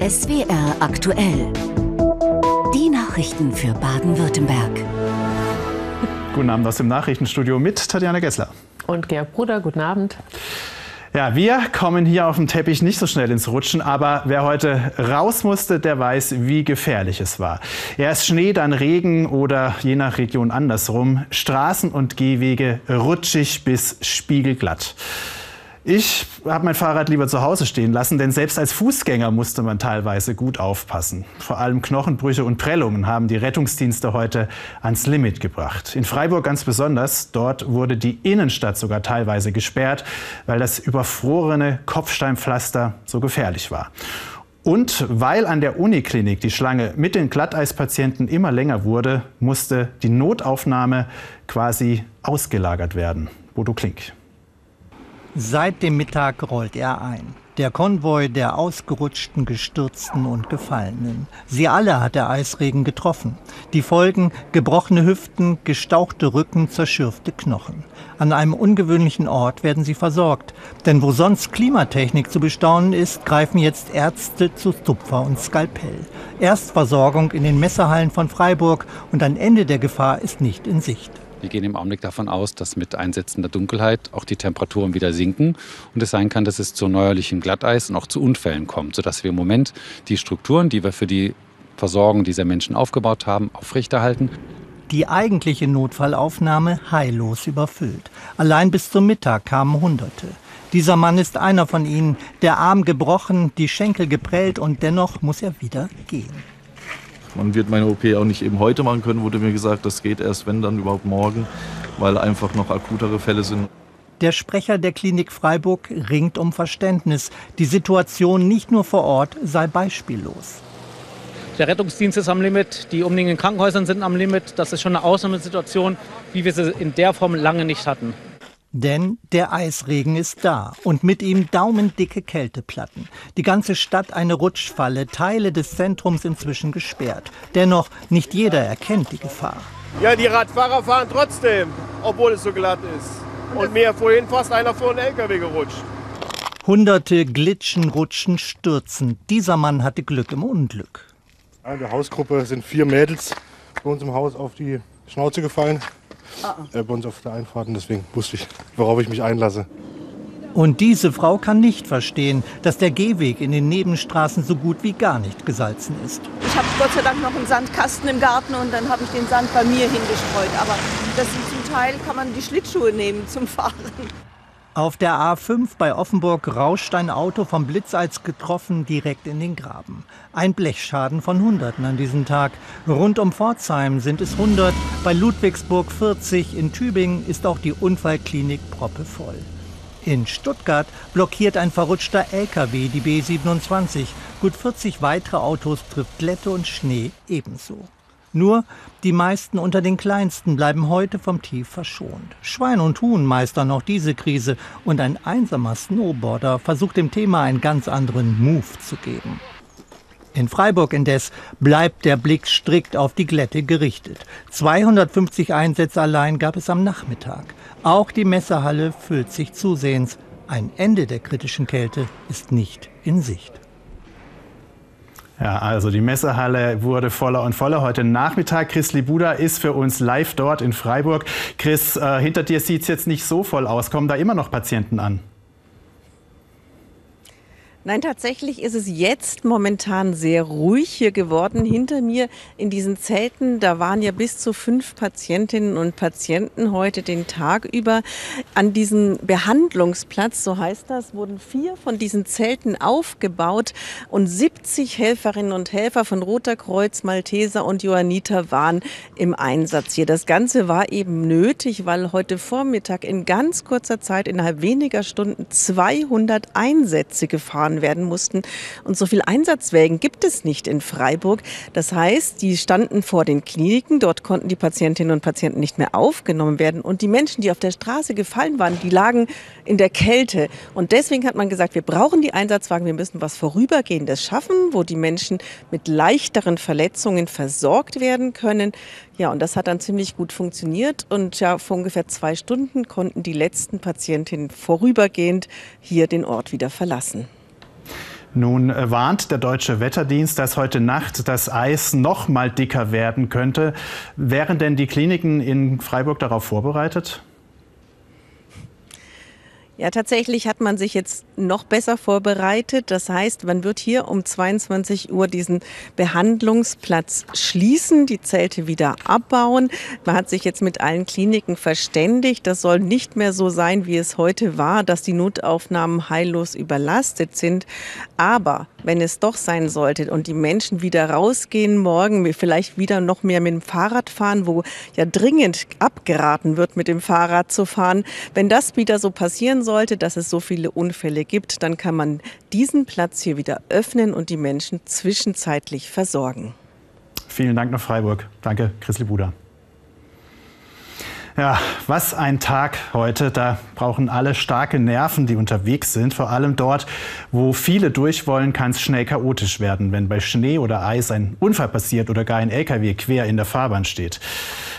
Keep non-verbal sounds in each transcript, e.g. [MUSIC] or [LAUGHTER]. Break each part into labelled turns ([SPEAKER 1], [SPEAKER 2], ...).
[SPEAKER 1] SWR aktuell. Die Nachrichten für Baden-Württemberg.
[SPEAKER 2] Guten Abend aus dem Nachrichtenstudio mit Tatjana Gessler.
[SPEAKER 3] Und Georg Bruder, guten Abend.
[SPEAKER 2] Ja, wir kommen hier auf dem Teppich nicht so schnell ins Rutschen, aber wer heute raus musste, der weiß, wie gefährlich es war. Erst Schnee, dann Regen oder je nach Region andersrum. Straßen und Gehwege rutschig bis spiegelglatt. Ich habe mein Fahrrad lieber zu Hause stehen lassen, denn selbst als Fußgänger musste man teilweise gut aufpassen. Vor allem Knochenbrüche und Prellungen haben die Rettungsdienste heute ans Limit gebracht. In Freiburg ganz besonders. Dort wurde die Innenstadt sogar teilweise gesperrt, weil das überfrorene Kopfsteinpflaster so gefährlich war. Und weil an der Uniklinik die Schlange mit den Glatteispatienten immer länger wurde, musste die Notaufnahme quasi ausgelagert werden. Bodo Klink.
[SPEAKER 4] Seit dem Mittag rollt er ein. Der Konvoi der ausgerutschten, gestürzten und Gefallenen. Sie alle hat der Eisregen getroffen. Die Folgen gebrochene Hüften, gestauchte Rücken, zerschürfte Knochen. An einem ungewöhnlichen Ort werden sie versorgt. Denn wo sonst Klimatechnik zu bestaunen ist, greifen jetzt Ärzte zu Tupfer und Skalpell. Erstversorgung in den Messerhallen von Freiburg und ein Ende der Gefahr ist nicht in Sicht.
[SPEAKER 5] Wir gehen im Augenblick davon aus, dass mit einsetzender Dunkelheit auch die Temperaturen wieder sinken und es sein kann, dass es zu neuerlichem Glatteis und auch zu Unfällen kommt, sodass wir im Moment die Strukturen, die wir für die Versorgung dieser Menschen aufgebaut haben, aufrechterhalten.
[SPEAKER 4] Die eigentliche Notfallaufnahme heillos überfüllt. Allein bis zum Mittag kamen Hunderte. Dieser Mann ist einer von ihnen, der Arm gebrochen, die Schenkel geprellt und dennoch muss er wieder gehen.
[SPEAKER 6] Man wird meine OP auch nicht eben heute machen können, wurde mir gesagt. Das geht erst, wenn dann überhaupt morgen, weil einfach noch akutere Fälle sind.
[SPEAKER 4] Der Sprecher der Klinik Freiburg ringt um Verständnis. Die Situation nicht nur vor Ort sei beispiellos.
[SPEAKER 7] Der Rettungsdienst ist am Limit, die umliegenden Krankenhäuser sind am Limit. Das ist schon eine Ausnahmesituation, wie wir sie in der Form lange nicht hatten.
[SPEAKER 4] Denn der Eisregen ist da und mit ihm daumendicke Kälteplatten. Die ganze Stadt eine Rutschfalle, Teile des Zentrums inzwischen gesperrt. Dennoch, nicht jeder erkennt die Gefahr.
[SPEAKER 8] Ja, die Radfahrer fahren trotzdem, obwohl es so glatt ist. Und mir vorhin fast einer vor den LKW gerutscht.
[SPEAKER 4] Hunderte glitschen, rutschen, stürzen. Dieser Mann hatte Glück im Unglück.
[SPEAKER 9] In der Hausgruppe sind vier Mädels bei uns im Haus auf die Schnauze gefallen äh, bei uns auf der Einfahrt und deswegen wusste ich, worauf ich mich einlasse.
[SPEAKER 4] Und diese Frau kann nicht verstehen, dass der Gehweg in den Nebenstraßen so gut wie gar nicht gesalzen ist.
[SPEAKER 10] Ich habe Gott sei Dank noch einen Sandkasten im Garten und dann habe ich den Sand bei mir hingestreut. Aber das zum Teil kann man die Schlittschuhe nehmen zum Fahren.
[SPEAKER 4] Auf der A5 bei Offenburg rauscht ein Auto vom Blitzeis getroffen direkt in den Graben. Ein Blechschaden von Hunderten an diesem Tag. Rund um Pforzheim sind es 100, bei Ludwigsburg 40, in Tübingen ist auch die Unfallklinik proppevoll. In Stuttgart blockiert ein verrutschter LKW die B27. Gut 40 weitere Autos trifft Glätte und Schnee ebenso. Nur die meisten unter den Kleinsten bleiben heute vom Tief verschont. Schwein und Huhn meistern noch diese Krise und ein einsamer Snowboarder versucht dem Thema einen ganz anderen Move zu geben. In Freiburg indes bleibt der Blick strikt auf die Glätte gerichtet. 250 Einsätze allein gab es am Nachmittag. Auch die Messehalle füllt sich zusehends. Ein Ende der kritischen Kälte ist nicht in Sicht.
[SPEAKER 2] Ja, also die Messehalle wurde voller und voller heute Nachmittag. Chris Libuda ist für uns live dort in Freiburg. Chris, äh, hinter dir sieht es jetzt nicht so voll aus. Kommen da immer noch Patienten an?
[SPEAKER 3] Nein, tatsächlich ist es jetzt momentan sehr ruhig hier geworden. Hinter mir in diesen Zelten, da waren ja bis zu fünf Patientinnen und Patienten heute den Tag über. An diesem Behandlungsplatz, so heißt das, wurden vier von diesen Zelten aufgebaut und 70 Helferinnen und Helfer von Roter Kreuz, Malteser und Johanniter waren im Einsatz hier. Das Ganze war eben nötig, weil heute Vormittag in ganz kurzer Zeit, innerhalb weniger Stunden, 200 Einsätze gefahren gefahren werden mussten. Und so viel Einsatzwägen gibt es nicht in Freiburg. Das heißt, die standen vor den Kliniken. Dort konnten die Patientinnen und Patienten nicht mehr aufgenommen werden. Und die Menschen, die auf der Straße gefallen waren, die lagen in der Kälte. Und deswegen hat man gesagt, wir brauchen die Einsatzwagen. Wir müssen was Vorübergehendes schaffen, wo die Menschen mit leichteren Verletzungen versorgt werden können. Ja, und das hat dann ziemlich gut funktioniert. Und ja, vor ungefähr zwei Stunden konnten die letzten Patientinnen vorübergehend hier den Ort wieder verlassen.
[SPEAKER 2] Nun äh, warnt der deutsche Wetterdienst, dass heute Nacht das Eis noch mal dicker werden könnte. Wären denn die Kliniken in Freiburg darauf vorbereitet?
[SPEAKER 3] Ja, tatsächlich hat man sich jetzt noch besser vorbereitet. Das heißt, man wird hier um 22 Uhr diesen Behandlungsplatz schließen, die Zelte wieder abbauen. Man hat sich jetzt mit allen Kliniken verständigt. Das soll nicht mehr so sein, wie es heute war, dass die Notaufnahmen heillos überlastet sind. Aber wenn es doch sein sollte und die Menschen wieder rausgehen morgen, vielleicht wieder noch mehr mit dem Fahrrad fahren, wo ja dringend abgeraten wird, mit dem Fahrrad zu fahren, wenn das wieder so passieren sollte, dass es so viele Unfälle gibt, dann kann man diesen Platz hier wieder öffnen und die Menschen zwischenzeitlich versorgen.
[SPEAKER 2] Vielen Dank nach Freiburg. Danke, Chrisli Buda. Ja, was ein Tag heute. Da brauchen alle starke Nerven, die unterwegs sind. Vor allem dort, wo viele durch wollen, kann es schnell chaotisch werden, wenn bei Schnee oder Eis ein Unfall passiert oder gar ein LKW quer in der Fahrbahn steht.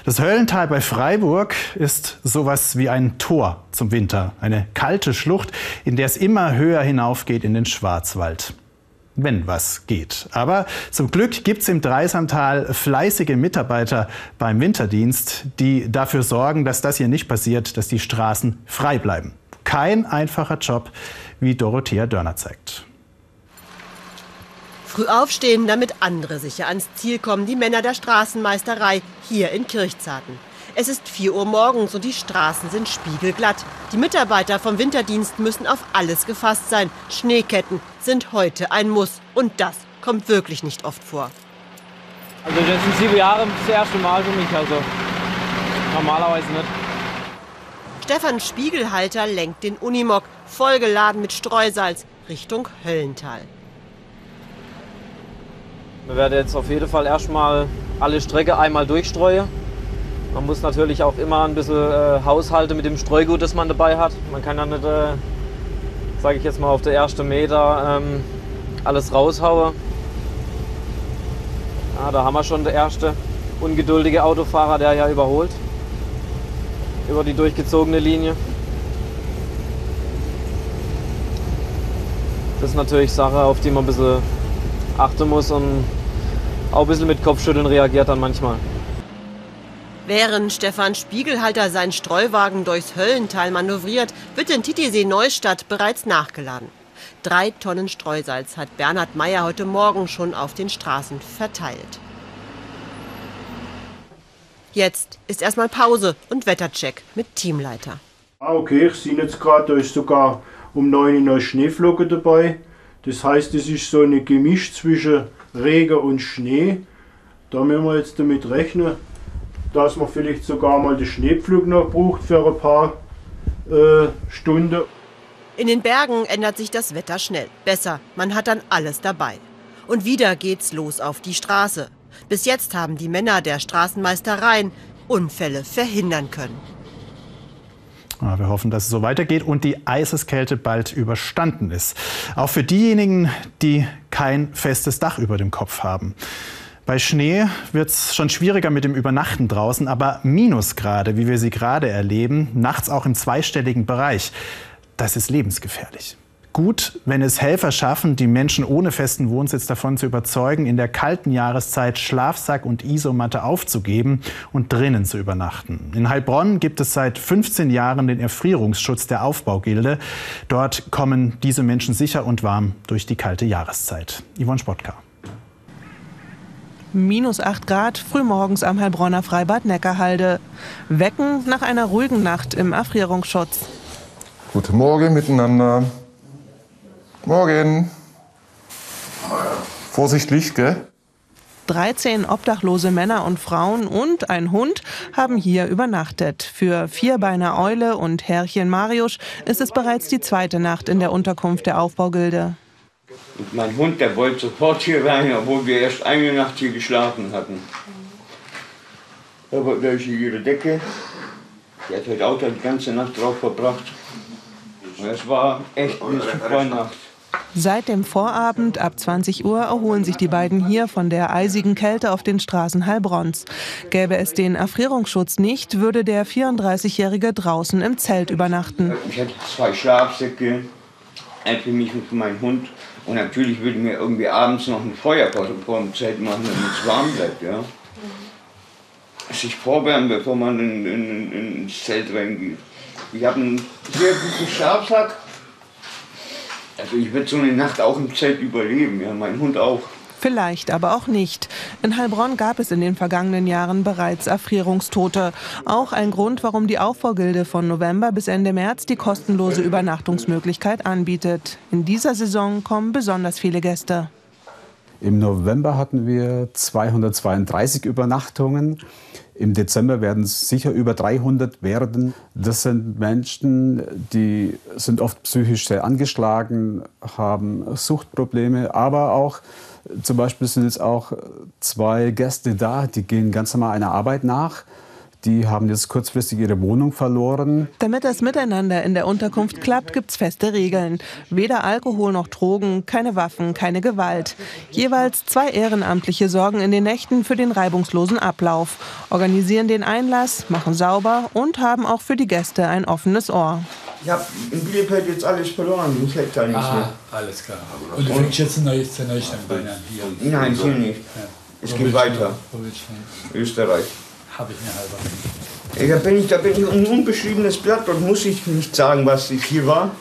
[SPEAKER 2] Das Höllental bei Freiburg ist sowas wie ein Tor zum Winter. Eine kalte Schlucht, in der es immer höher hinaufgeht in den Schwarzwald wenn was geht. Aber zum Glück gibt es im Dreisamtal fleißige Mitarbeiter beim Winterdienst, die dafür sorgen, dass das hier nicht passiert, dass die Straßen frei bleiben. Kein einfacher Job, wie Dorothea Dörner zeigt.
[SPEAKER 11] Früh aufstehen, damit andere sicher ans Ziel kommen, die Männer der Straßenmeisterei hier in Kirchzarten. Es ist 4 Uhr morgens und die Straßen sind spiegelglatt. Die Mitarbeiter vom Winterdienst müssen auf alles gefasst sein. Schneeketten sind heute ein Muss. Und das kommt wirklich nicht oft vor.
[SPEAKER 12] Also das sind sieben Jahre das erste Mal für mich. Also normalerweise nicht.
[SPEAKER 11] Stefan Spiegelhalter lenkt den Unimog, vollgeladen mit Streusalz, Richtung Höllental.
[SPEAKER 12] Wir werden jetzt auf jeden Fall erstmal alle Strecke einmal durchstreuen man muss natürlich auch immer ein bisschen äh, haushalten mit dem Streugut, das man dabei hat. Man kann ja nicht, äh, sage ich jetzt mal, auf der ersten Meter ähm, alles raushauen. Ja, da haben wir schon der erste ungeduldige Autofahrer, der ja überholt über die durchgezogene Linie. Das ist natürlich Sache, auf die man ein bisschen achten muss und auch ein bisschen mit Kopfschütteln reagiert dann manchmal.
[SPEAKER 11] Während Stefan Spiegelhalter seinen Streuwagen durchs Höllental manövriert, wird in Titisee Neustadt bereits nachgeladen. Drei Tonnen Streusalz hat Bernhard Meyer heute Morgen schon auf den Straßen verteilt. Jetzt ist erstmal Pause und Wettercheck mit Teamleiter.
[SPEAKER 13] Ah, okay, ich sehe jetzt gerade, da ist sogar um 9 Uhr Schneeflocke dabei. Das heißt, es ist so ein Gemisch zwischen Regen und Schnee. Da müssen wir jetzt damit rechnen, dass man vielleicht sogar mal den Schneepflug noch braucht für ein paar äh, Stunden.
[SPEAKER 11] In den Bergen ändert sich das Wetter schnell. Besser, man hat dann alles dabei. Und wieder geht's los auf die Straße. Bis jetzt haben die Männer der Straßenmeistereien Unfälle verhindern können.
[SPEAKER 2] Ja, wir hoffen, dass es so weitergeht und die Eiseskälte bald überstanden ist. Auch für diejenigen, die kein festes Dach über dem Kopf haben. Bei Schnee wird es schon schwieriger mit dem Übernachten draußen, aber Minusgrade, wie wir sie gerade erleben, nachts auch im zweistelligen Bereich, das ist lebensgefährlich. Gut, wenn es Helfer schaffen, die Menschen ohne festen Wohnsitz davon zu überzeugen, in der kalten Jahreszeit Schlafsack und Isomatte aufzugeben und drinnen zu übernachten. In Heilbronn gibt es seit 15 Jahren den Erfrierungsschutz der Aufbaugilde. Dort kommen diese Menschen sicher und warm durch die kalte Jahreszeit. Yvonne Spottka
[SPEAKER 14] minus 8 Grad, frühmorgens am Heilbronner Freibad Neckarhalde. Wecken nach einer ruhigen Nacht im Erfrierungsschutz.
[SPEAKER 15] Guten Morgen miteinander. Morgen. Vorsichtlich, gell?
[SPEAKER 14] 13 obdachlose Männer und Frauen und ein Hund haben hier übernachtet. Für Vierbeiner Eule und Herrchen Mariusz ist es bereits die zweite Nacht in der Unterkunft der Aufbaugilde.
[SPEAKER 16] Und mein Hund, der wollte sofort hier rein, obwohl wir erst eine Nacht hier geschlafen hatten. Aber durch ihre Decke, die hat heute auch die ganze Nacht drauf verbracht. Und es war echt eine super Nacht.
[SPEAKER 14] Seit dem Vorabend ab 20 Uhr erholen sich die beiden hier von der eisigen Kälte auf den Straßen Heilbronns. Gäbe es den Erfrierungsschutz nicht, würde der 34-Jährige draußen im Zelt übernachten.
[SPEAKER 16] Ich hatte zwei Schlafsäcke, ein für mich und für meinen Hund Und natürlich würde ich mir irgendwie abends noch ein Feuer vor dem Zelt machen, damit es warm bleibt. Ja. Sich vorwärmen, bevor man in, in, in, ins Zelt reingeht. Ich habe einen sehr guten Schlafsack. Also ich würde so eine Nacht auch im Zelt überleben, ja, mein Hund auch.
[SPEAKER 14] Vielleicht aber auch nicht. In Heilbronn gab es in den vergangenen Jahren bereits Erfrierungstote. Auch ein Grund, warum die Aufbaugilde von November bis Ende März die kostenlose Übernachtungsmöglichkeit anbietet. In dieser Saison kommen besonders viele Gäste.
[SPEAKER 17] Im November hatten wir 232 Übernachtungen. Im Dezember werden es sicher über 300 werden. Das sind Menschen, die sind oft psychisch sehr angeschlagen, haben Suchtprobleme, aber auch zum Beispiel sind jetzt auch zwei Gäste da, die gehen ganz normal einer Arbeit nach. Die haben jetzt kurzfristig ihre Wohnung verloren.
[SPEAKER 14] Damit das Miteinander in der Unterkunft klappt, gibt es feste Regeln. Weder Alkohol noch Drogen, keine Waffen, keine Gewalt. Jeweils zwei Ehrenamtliche sorgen in den Nächten für den reibungslosen Ablauf, organisieren den Einlass, machen sauber und haben auch für die Gäste ein offenes Ohr.
[SPEAKER 16] Ich habe in Bielefeld jetzt alles verloren, ich hätte da nichts
[SPEAKER 18] ah,
[SPEAKER 16] mehr.
[SPEAKER 18] alles klar. Und du fängst jetzt ein neues zu Neustandbein an hier?
[SPEAKER 16] Nein, hier nicht.
[SPEAKER 18] Ja.
[SPEAKER 16] Es geht weiter. Österreich.
[SPEAKER 18] Habe ich mir halber.
[SPEAKER 16] Ja, da, bin ich, da bin ich ein unbeschriebenes Blatt und muss ich nicht sagen, was ich hier war.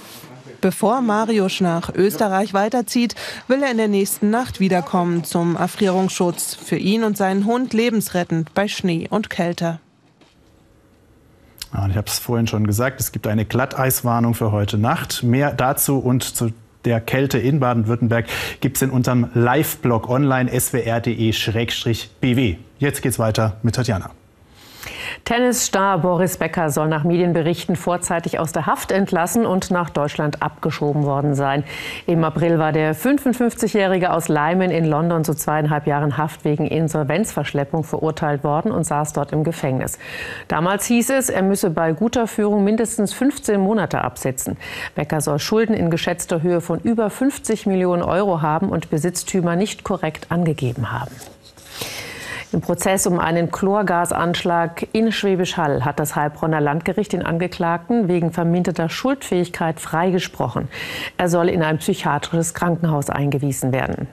[SPEAKER 14] Bevor Mariusz nach Österreich weiterzieht, will er in der nächsten Nacht wiederkommen zum Erfrierungsschutz. Für ihn und seinen Hund lebensrettend bei Schnee und Kälte.
[SPEAKER 2] Ja, ich habe es vorhin schon gesagt, es gibt eine Glatteiswarnung für heute Nacht. Mehr dazu und zu der Kälte in Baden-Württemberg gibt es in unserem Live-Blog online swr.de-bw. Jetzt geht's weiter mit Tatjana.
[SPEAKER 19] Tennisstar Boris Becker soll nach Medienberichten vorzeitig aus der Haft entlassen und nach Deutschland abgeschoben worden sein. Im April war der 55-Jährige aus Leimen in London zu zweieinhalb Jahren Haft wegen Insolvenzverschleppung verurteilt worden und saß dort im Gefängnis. Damals hieß es, er müsse bei guter Führung mindestens 15 Monate absitzen. Becker soll Schulden in geschätzter Höhe von über 50 Millionen Euro haben und Besitztümer nicht korrekt angegeben haben. Im Prozess um einen Chlorgasanschlag in Schwäbisch Hall hat das Heilbronner Landgericht den Angeklagten wegen verminderter Schuldfähigkeit freigesprochen. Er soll in ein psychiatrisches Krankenhaus eingewiesen werden.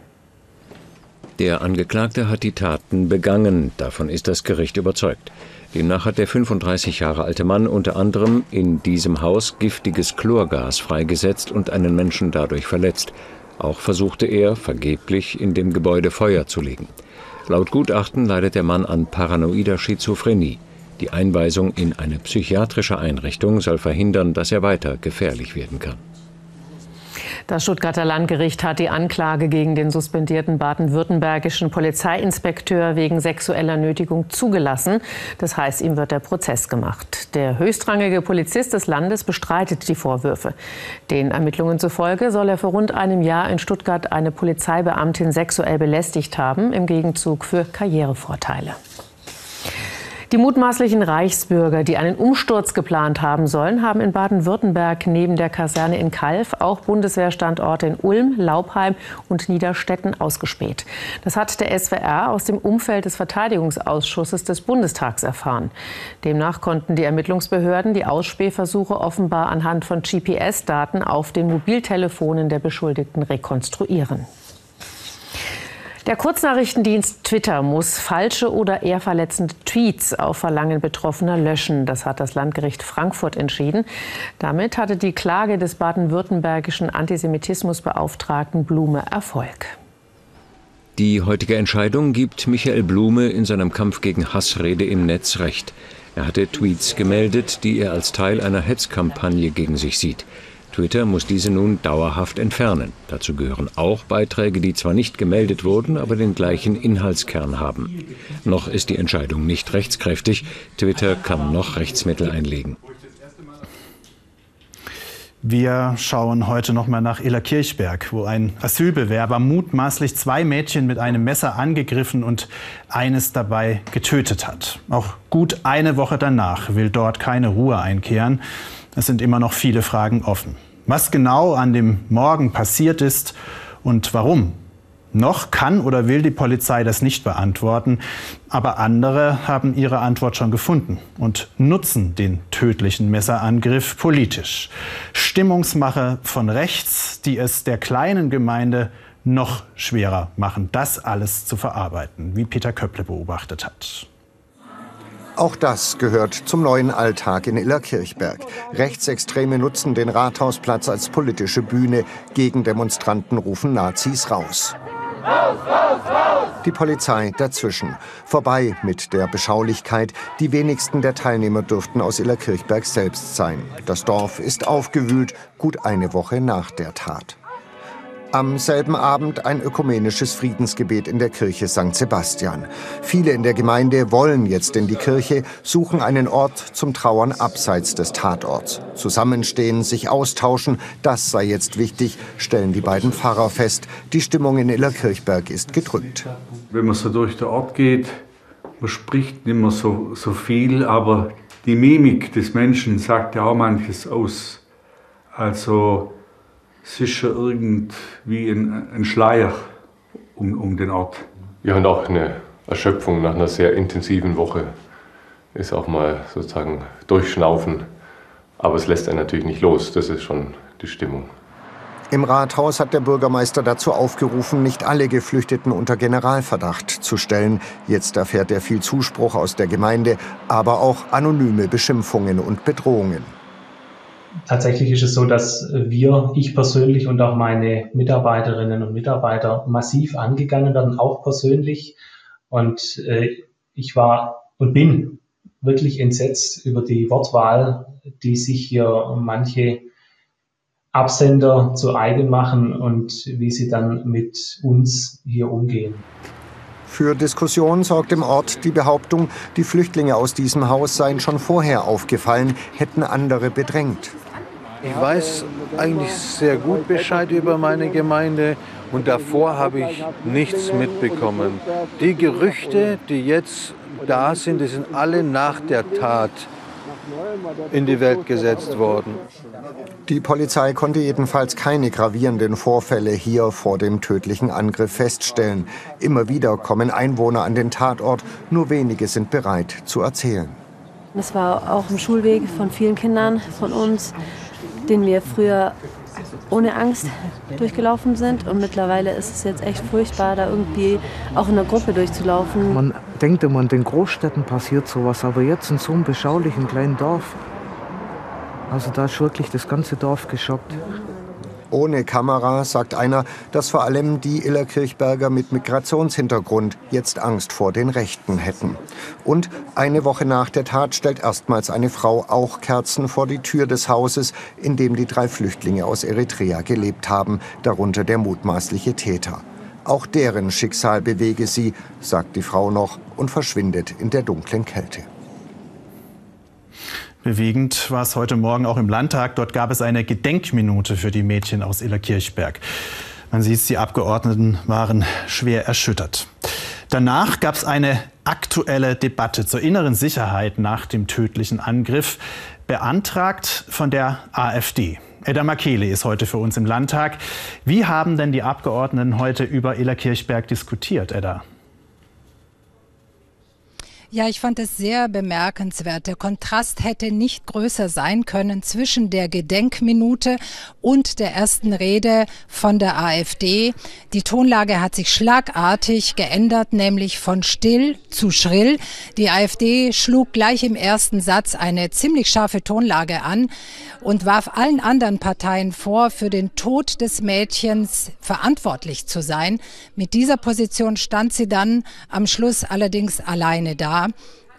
[SPEAKER 20] Der Angeklagte hat die Taten begangen. Davon ist das Gericht überzeugt. Demnach hat der 35 Jahre alte Mann unter anderem in diesem Haus giftiges Chlorgas freigesetzt und einen Menschen dadurch verletzt. Auch versuchte er, vergeblich, in dem Gebäude Feuer zu legen. Laut Gutachten leidet der Mann an paranoider Schizophrenie. Die Einweisung in eine psychiatrische Einrichtung soll verhindern, dass er weiter gefährlich werden kann.
[SPEAKER 19] Das Stuttgarter Landgericht hat die Anklage gegen den suspendierten baden-württembergischen Polizeiinspekteur wegen sexueller Nötigung zugelassen. Das heißt, ihm wird der Prozess gemacht. Der höchstrangige Polizist des Landes bestreitet die Vorwürfe. Den Ermittlungen zufolge soll er vor rund einem Jahr in Stuttgart eine Polizeibeamtin sexuell belästigt haben, im Gegenzug für Karrierevorteile. Die mutmaßlichen Reichsbürger, die einen Umsturz geplant haben sollen, haben in Baden-Württemberg neben der Kaserne in Kalf auch Bundeswehrstandorte in Ulm, Laubheim und Niederstetten ausgespäht. Das hat der SWR aus dem Umfeld des Verteidigungsausschusses des Bundestags erfahren. Demnach konnten die Ermittlungsbehörden die Ausspähversuche offenbar anhand von GPS-Daten auf den Mobiltelefonen der Beschuldigten rekonstruieren. Der Kurznachrichtendienst Twitter muss falsche oder eher verletzende Tweets auf Verlangen Betroffener löschen. Das hat das Landgericht Frankfurt entschieden. Damit hatte die Klage des baden-württembergischen Antisemitismusbeauftragten Blume Erfolg.
[SPEAKER 20] Die heutige Entscheidung gibt Michael Blume in seinem Kampf gegen Hassrede im Netz recht. Er hatte Tweets gemeldet, die er als Teil einer Hetzkampagne gegen sich sieht. Twitter muss diese nun dauerhaft entfernen. Dazu gehören auch Beiträge, die zwar nicht gemeldet wurden, aber den gleichen Inhaltskern haben. Noch ist die Entscheidung nicht rechtskräftig. Twitter kann noch Rechtsmittel einlegen.
[SPEAKER 2] Wir schauen heute noch mal nach Illerkirchberg, wo ein Asylbewerber mutmaßlich zwei Mädchen mit einem Messer angegriffen und eines dabei getötet hat. Auch gut eine Woche danach will dort keine Ruhe einkehren. Es sind immer noch viele Fragen offen. Was genau an dem Morgen passiert ist und warum Noch kann oder will die Polizei das nicht beantworten, aber andere haben ihre Antwort schon gefunden und nutzen den tödlichen Messerangriff politisch. Stimmungsmache von rechts, die es der kleinen Gemeinde noch schwerer machen, das alles zu verarbeiten, wie Peter Köpple beobachtet hat.
[SPEAKER 21] Auch das gehört zum neuen Alltag in Illerkirchberg. Rechtsextreme nutzen den Rathausplatz als politische Bühne. Gegendemonstranten rufen Nazis raus. Die Polizei dazwischen. Vorbei mit der Beschaulichkeit. Die wenigsten der Teilnehmer dürften aus Illerkirchberg selbst sein. Das Dorf ist aufgewühlt, gut eine Woche nach der Tat. Am selben Abend ein ökumenisches Friedensgebet in der Kirche St. Sebastian. Viele in der Gemeinde wollen jetzt in die Kirche, suchen einen Ort zum Trauern abseits des Tatorts. Zusammenstehen, sich austauschen, das sei jetzt wichtig, stellen die beiden Pfarrer fest. Die Stimmung in Illerkirchberg ist gedrückt.
[SPEAKER 22] Wenn man so durch den Ort geht, man spricht nicht mehr so, so viel, aber die Mimik des Menschen sagt ja auch manches aus. Also es ist schon irgendwie ein, ein Schleier um, um den Ort.
[SPEAKER 23] Ja, und auch eine Erschöpfung nach einer sehr intensiven Woche ist auch mal sozusagen durchschnaufen. Aber es lässt einen natürlich nicht los. Das ist schon die Stimmung.
[SPEAKER 21] Im Rathaus hat der Bürgermeister dazu aufgerufen, nicht alle Geflüchteten unter Generalverdacht zu stellen. Jetzt erfährt er viel Zuspruch aus der Gemeinde, aber auch anonyme Beschimpfungen und Bedrohungen
[SPEAKER 24] tatsächlich ist es so, dass wir, ich persönlich und auch meine Mitarbeiterinnen und Mitarbeiter massiv angegangen werden, auch persönlich. Und äh, ich war und bin wirklich entsetzt über die Wortwahl, die sich hier manche Absender zu eigen machen und wie sie dann mit uns hier umgehen.
[SPEAKER 21] Für Diskussion sorgt im Ort die Behauptung, die Flüchtlinge aus diesem Haus seien schon vorher aufgefallen, hätten andere bedrängt.
[SPEAKER 25] Ich weiß eigentlich sehr gut Bescheid über meine Gemeinde und davor habe ich nichts mitbekommen. Die Gerüchte, die jetzt da sind, die sind alle nach der Tat in die Welt gesetzt worden.
[SPEAKER 21] Die Polizei konnte jedenfalls keine gravierenden Vorfälle hier vor dem tödlichen Angriff feststellen. Immer wieder kommen Einwohner an den Tatort, nur wenige sind bereit zu erzählen.
[SPEAKER 26] Das war auch ein Schulweg von vielen Kindern von uns den wir früher ohne Angst durchgelaufen sind. Und mittlerweile ist es jetzt echt furchtbar, da irgendwie auch in der Gruppe durchzulaufen.
[SPEAKER 27] Man denkt immer, in den Großstädten passiert sowas, aber jetzt in so einem beschaulichen kleinen Dorf, also da ist wirklich das ganze Dorf geschockt.
[SPEAKER 21] Ohne Kamera sagt einer, dass vor allem die Illerkirchberger mit Migrationshintergrund jetzt Angst vor den Rechten hätten. Und eine Woche nach der Tat stellt erstmals eine Frau auch Kerzen vor die Tür des Hauses, in dem die drei Flüchtlinge aus Eritrea gelebt haben, darunter der mutmaßliche Täter. Auch deren Schicksal bewege sie, sagt die Frau noch und verschwindet in der dunklen Kälte.
[SPEAKER 2] Bewegend war es heute Morgen auch im Landtag. Dort gab es eine Gedenkminute für die Mädchen aus Illerkirchberg. Man sieht, die Abgeordneten waren schwer erschüttert. Danach gab es eine aktuelle Debatte zur inneren Sicherheit nach dem tödlichen Angriff, beantragt von der AfD. Edda Makele ist heute für uns im Landtag. Wie haben denn die Abgeordneten heute über Illerkirchberg diskutiert, Edda?
[SPEAKER 28] Ja, ich fand es sehr bemerkenswert. Der Kontrast hätte nicht größer sein können zwischen der Gedenkminute und der ersten Rede von der AfD. Die Tonlage hat sich schlagartig geändert, nämlich von still zu schrill. Die AfD schlug gleich im ersten Satz eine ziemlich scharfe Tonlage an und warf allen anderen Parteien vor, für den Tod des Mädchens verantwortlich zu sein. Mit dieser Position stand sie dann am Schluss allerdings alleine da.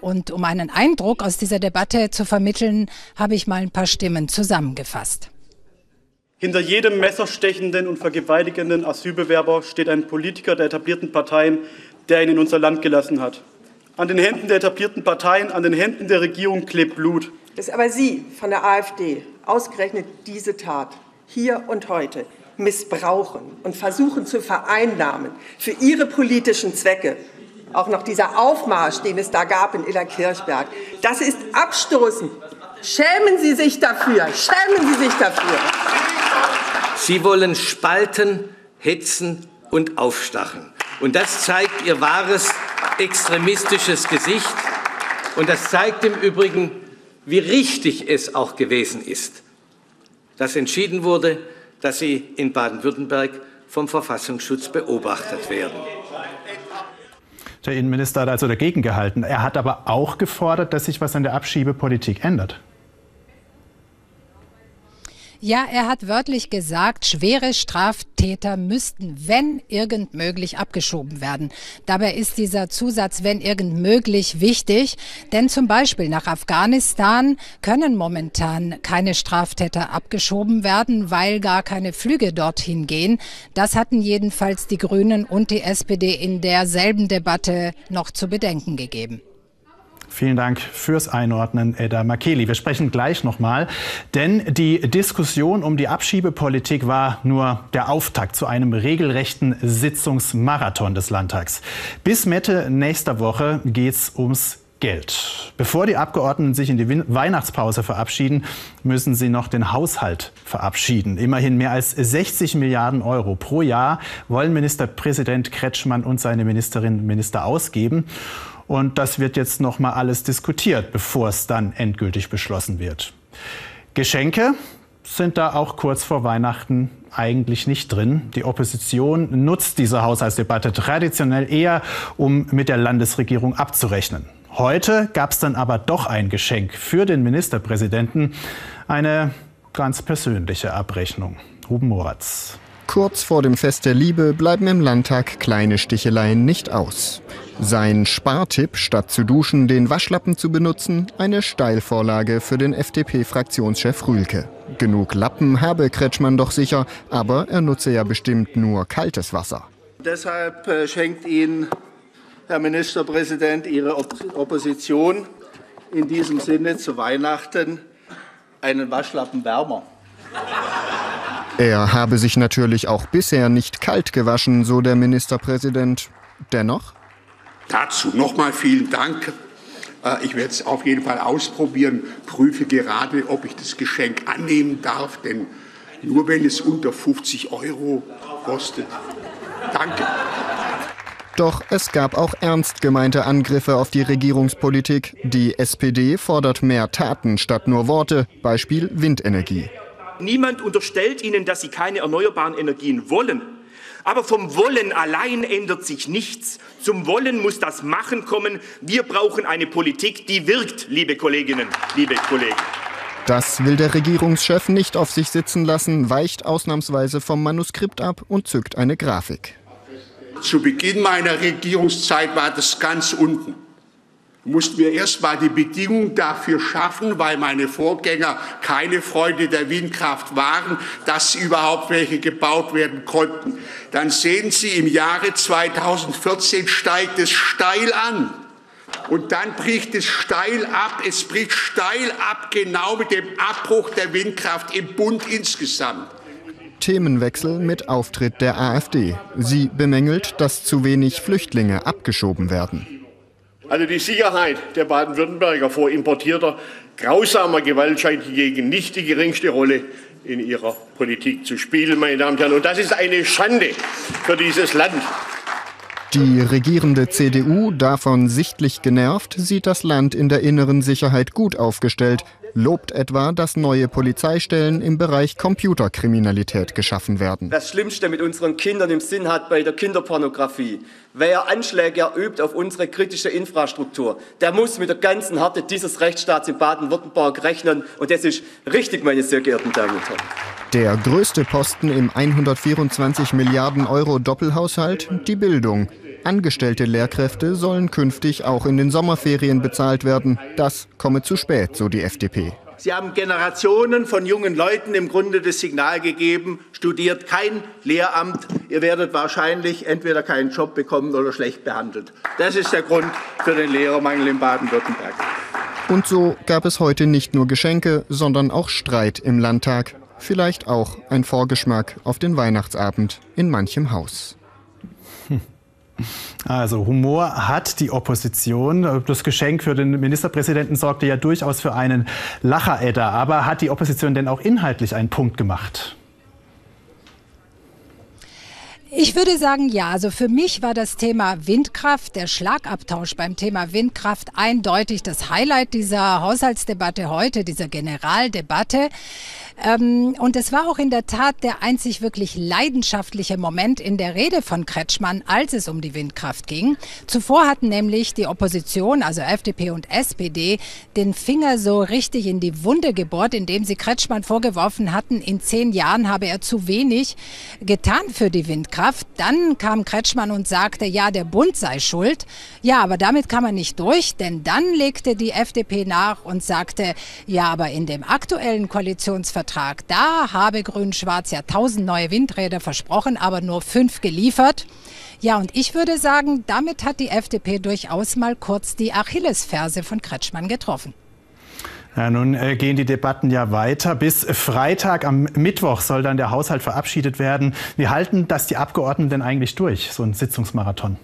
[SPEAKER 28] Und um einen Eindruck aus dieser Debatte zu vermitteln, habe ich mal ein paar Stimmen zusammengefasst.
[SPEAKER 29] Hinter jedem messerstechenden und vergewaltigenden Asylbewerber steht ein Politiker der etablierten Parteien, der ihn in unser Land gelassen hat. An den Händen der etablierten Parteien, an den Händen der Regierung klebt Blut.
[SPEAKER 30] Dass aber Sie von der AfD ausgerechnet diese Tat hier und heute missbrauchen und versuchen zu vereinnahmen für Ihre politischen Zwecke, auch noch dieser Aufmarsch, den es da gab in Illerkirchberg, das ist abstoßend. Schämen Sie sich dafür, schämen Sie sich dafür.
[SPEAKER 31] Sie wollen spalten, hetzen
[SPEAKER 32] und aufstachen. Und das zeigt ihr wahres extremistisches Gesicht. Und das zeigt im Übrigen, wie richtig es auch gewesen ist, dass entschieden wurde, dass sie in Baden-Württemberg vom Verfassungsschutz beobachtet werden.
[SPEAKER 2] Der Innenminister hat also dagegen gehalten. Er hat aber auch gefordert, dass sich was an der Abschiebepolitik ändert.
[SPEAKER 28] Ja, er hat wörtlich gesagt, schwere Straftäter müssten, wenn irgend möglich, abgeschoben werden. Dabei ist dieser Zusatz, wenn irgend möglich, wichtig, denn zum Beispiel nach Afghanistan können momentan keine Straftäter abgeschoben werden, weil gar keine Flüge dorthin gehen. Das hatten jedenfalls die Grünen und die SPD in derselben Debatte noch zu bedenken gegeben.
[SPEAKER 2] Vielen Dank fürs Einordnen, Edda Makeli. Wir sprechen gleich nochmal, denn die Diskussion um die Abschiebepolitik war nur der Auftakt zu einem regelrechten Sitzungsmarathon des Landtags. Bis Mitte nächster Woche geht's ums Geld. Bevor die Abgeordneten sich in die Weihnachtspause verabschieden, müssen sie noch den Haushalt verabschieden. Immerhin mehr als 60 Milliarden Euro pro Jahr wollen Ministerpräsident Kretschmann und seine Ministerinnen und Minister ausgeben. Und das wird jetzt noch mal alles diskutiert, bevor es dann endgültig beschlossen wird. Geschenke sind da auch kurz vor Weihnachten eigentlich nicht drin. Die Opposition nutzt diese Haushaltsdebatte traditionell eher, um mit der Landesregierung abzurechnen. Heute gab es dann aber doch ein Geschenk für den Ministerpräsidenten, eine ganz persönliche Abrechnung. Ruben Moratz.
[SPEAKER 33] Kurz vor dem Fest der Liebe bleiben im Landtag kleine Sticheleien nicht aus. Sein Spartipp, statt zu duschen, den Waschlappen zu benutzen, eine Steilvorlage für den FDP-Fraktionschef Rühlke. Genug Lappen habe Kretschmann doch sicher, aber er nutze ja bestimmt nur kaltes Wasser.
[SPEAKER 34] Deshalb äh, schenkt Ihnen, Herr Ministerpräsident, Ihre Opposition in diesem Sinne zu Weihnachten einen Waschlappen wärmer.
[SPEAKER 33] Er habe sich natürlich auch bisher nicht kalt gewaschen, so der Ministerpräsident. Dennoch?
[SPEAKER 35] Dazu nochmal vielen Dank. Äh, ich werde es auf jeden Fall ausprobieren, prüfe gerade, ob ich das Geschenk annehmen darf, denn nur wenn es unter 50 Euro kostet. Danke.
[SPEAKER 33] Doch es gab auch ernst gemeinte Angriffe auf die Regierungspolitik. Die SPD fordert mehr Taten statt nur Worte, Beispiel Windenergie.
[SPEAKER 36] Niemand unterstellt Ihnen, dass Sie keine erneuerbaren Energien wollen. Aber vom Wollen allein ändert sich nichts. Zum Wollen muss das Machen kommen. Wir brauchen eine Politik, die wirkt, liebe Kolleginnen, liebe Kollegen.
[SPEAKER 33] Das will der Regierungschef nicht auf sich sitzen lassen, weicht ausnahmsweise vom Manuskript ab und zückt eine Grafik.
[SPEAKER 35] Zu Beginn meiner Regierungszeit war das ganz unten mussten wir erst mal die Bedingungen dafür schaffen, weil meine Vorgänger keine Freunde der Windkraft waren, dass überhaupt welche gebaut werden konnten. Dann sehen Sie, im Jahre 2014 steigt es steil an. Und dann bricht es steil ab. Es bricht steil ab, genau mit dem Abbruch der Windkraft im Bund insgesamt.
[SPEAKER 33] Themenwechsel mit Auftritt der AfD. Sie bemängelt, dass zu wenig Flüchtlinge abgeschoben werden.
[SPEAKER 35] Also die Sicherheit der Baden-Württemberger vor importierter grausamer Gewalt scheint hingegen nicht die geringste Rolle in ihrer Politik zu spielen, meine Damen und Herren. Und das ist eine Schande für dieses Land.
[SPEAKER 33] Die regierende CDU, davon sichtlich genervt, sieht das Land in der inneren Sicherheit gut aufgestellt, lobt etwa, dass neue Polizeistellen im Bereich Computerkriminalität geschaffen werden.
[SPEAKER 36] Das Schlimmste mit unseren Kindern im Sinn hat bei der Kinderpornografie. Wer Anschläge erübt auf unsere kritische Infrastruktur, der muss mit der ganzen Härte dieses Rechtsstaats in Baden-Württemberg rechnen. Und das ist richtig, meine sehr geehrten Damen und Herren.
[SPEAKER 33] Der größte Posten im 124 Milliarden Euro Doppelhaushalt, die Bildung. Angestellte Lehrkräfte sollen künftig auch in den Sommerferien bezahlt werden. Das komme zu spät, so die FDP.
[SPEAKER 34] Sie haben Generationen von jungen Leuten im Grunde das Signal gegeben, studiert kein Lehramt, ihr werdet wahrscheinlich entweder keinen Job bekommen oder schlecht behandelt. Das ist der Grund für den Lehrermangel in Baden-Württemberg.
[SPEAKER 33] Und so gab es heute nicht nur Geschenke, sondern auch Streit im Landtag. Vielleicht auch ein Vorgeschmack auf den Weihnachtsabend in manchem Haus.
[SPEAKER 2] Also Humor hat die Opposition. Das Geschenk für den Ministerpräsidenten sorgte ja durchaus für einen Lacheredder. Aber hat die Opposition denn auch inhaltlich einen Punkt gemacht?
[SPEAKER 28] Ich würde sagen, ja. Also für mich war das Thema Windkraft, der Schlagabtausch beim Thema Windkraft eindeutig das Highlight dieser Haushaltsdebatte heute, dieser Generaldebatte. Ähm, und es war auch in der Tat der einzig wirklich leidenschaftliche Moment in der Rede von Kretschmann, als es um die Windkraft ging. Zuvor hatten nämlich die Opposition, also FDP und SPD, den Finger so richtig in die Wunde gebohrt, indem sie Kretschmann vorgeworfen hatten, in zehn Jahren habe er zu wenig getan für die Windkraft. Dann kam Kretschmann und sagte, ja, der Bund sei schuld. Ja, aber damit kam er nicht durch, denn dann legte die FDP nach und sagte, ja, aber in dem aktuellen Koalitionsvertrag Vertrag. Da habe Grün-Schwarz ja tausend neue Windräder versprochen, aber nur fünf geliefert. Ja, und ich würde sagen, damit hat die FDP durchaus mal kurz die Achillesferse von Kretschmann getroffen.
[SPEAKER 2] Ja, nun äh, gehen die Debatten ja weiter. Bis Freitag am Mittwoch soll dann der Haushalt verabschiedet werden. Wie halten das die Abgeordneten denn eigentlich durch, so ein Sitzungsmarathon?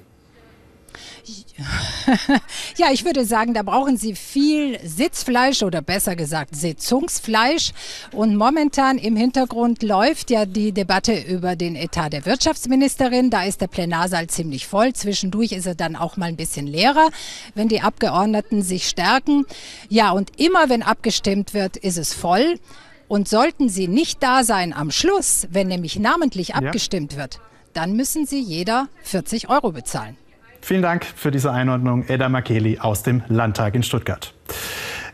[SPEAKER 2] [LAUGHS]
[SPEAKER 28] ja, ich würde sagen, da brauchen Sie viel Sitzfleisch oder besser gesagt Sitzungsfleisch. Und momentan im Hintergrund läuft ja die Debatte über den Etat der Wirtschaftsministerin. Da ist der Plenarsaal ziemlich voll. Zwischendurch ist er dann auch mal ein bisschen leerer, wenn die Abgeordneten sich stärken. Ja, und immer wenn abgestimmt wird, ist es voll. Und sollten Sie nicht da sein am Schluss, wenn nämlich namentlich ja. abgestimmt wird, dann müssen Sie jeder 40 Euro bezahlen.
[SPEAKER 2] Vielen Dank für diese Einordnung, Edda Makeli aus dem Landtag in Stuttgart.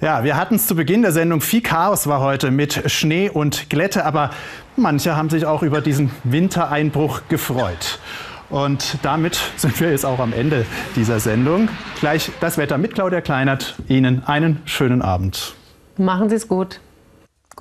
[SPEAKER 2] Ja, wir hatten es zu Beginn der Sendung. Viel Chaos war heute mit Schnee und Glätte, aber manche haben sich auch über diesen Wintereinbruch gefreut. Und damit sind wir jetzt auch am Ende dieser Sendung. Gleich das Wetter mit Claudia Kleinert. Ihnen einen schönen Abend.
[SPEAKER 19] Machen Sie es gut.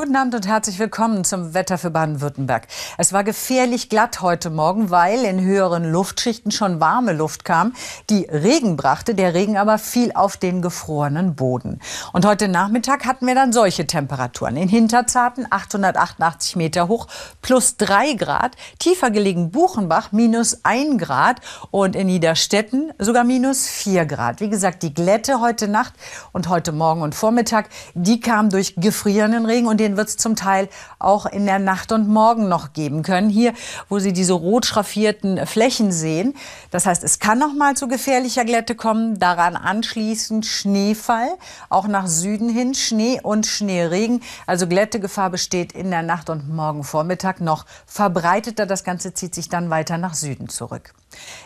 [SPEAKER 37] Guten Abend und herzlich willkommen zum Wetter für Baden-Württemberg. Es war gefährlich glatt heute Morgen, weil in höheren Luftschichten schon warme Luft kam, die Regen brachte. Der Regen aber fiel auf den gefrorenen Boden. Und heute Nachmittag hatten wir dann solche Temperaturen. In Hinterzarten 888 Meter hoch, plus 3 Grad. Tiefer gelegen Buchenbach minus 1 Grad und in Niederstetten sogar minus 4 Grad. Wie gesagt, die Glätte heute Nacht und heute Morgen und Vormittag, die kam durch gefrierenden Regen und den den wird es zum Teil auch in der Nacht und Morgen noch geben können. Hier, wo Sie diese rot schraffierten Flächen sehen. Das heißt, es kann noch mal zu gefährlicher Glätte kommen. Daran anschließend Schneefall, auch nach Süden hin Schnee und Schneeregen. Also Glättegefahr besteht in der Nacht und morgen Vormittag noch verbreiteter. Das Ganze zieht sich dann weiter nach Süden zurück.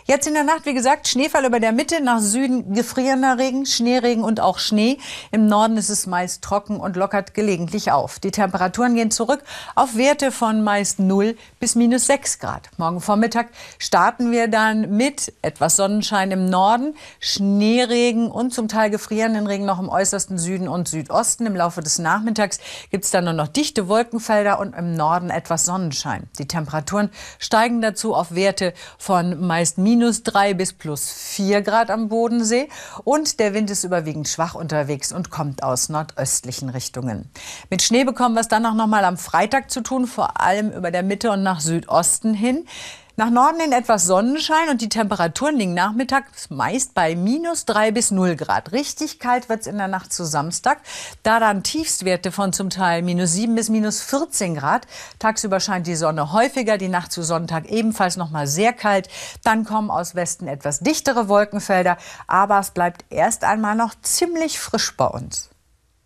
[SPEAKER 37] Jetzt in der Nacht, wie gesagt, Schneefall über der Mitte, nach Süden gefrierender Regen, Schneeregen und auch Schnee. Im Norden ist es meist trocken und lockert gelegentlich auf. Die Temperaturen gehen zurück auf Werte von meist 0 bis minus 6 Grad. Morgen Vormittag starten wir dann mit etwas Sonnenschein im Norden, Schneeregen und zum Teil gefrierenden Regen noch im äußersten Süden und Südosten. Im Laufe des Nachmittags gibt es dann nur noch dichte Wolkenfelder und im Norden etwas Sonnenschein. Die Temperaturen steigen dazu auf Werte von meist minus drei bis plus vier Grad am Bodensee und der Wind ist überwiegend schwach unterwegs und kommt aus nordöstlichen Richtungen. Mit Schnee bekommen wir es dann auch noch mal am Freitag zu tun, vor allem über der Mitte und nach Südosten hin. Nach Norden hin etwas Sonnenschein und die Temperaturen liegen nachmittags meist bei minus 3 bis 0 Grad. Richtig kalt wird es in der Nacht zu Samstag. Da dann Tiefstwerte von zum Teil minus 7 bis minus 14 Grad. Tagsüber scheint die Sonne häufiger, die Nacht zu Sonntag ebenfalls noch mal sehr kalt. Dann kommen aus Westen etwas dichtere Wolkenfelder, aber es bleibt erst einmal noch ziemlich frisch bei uns.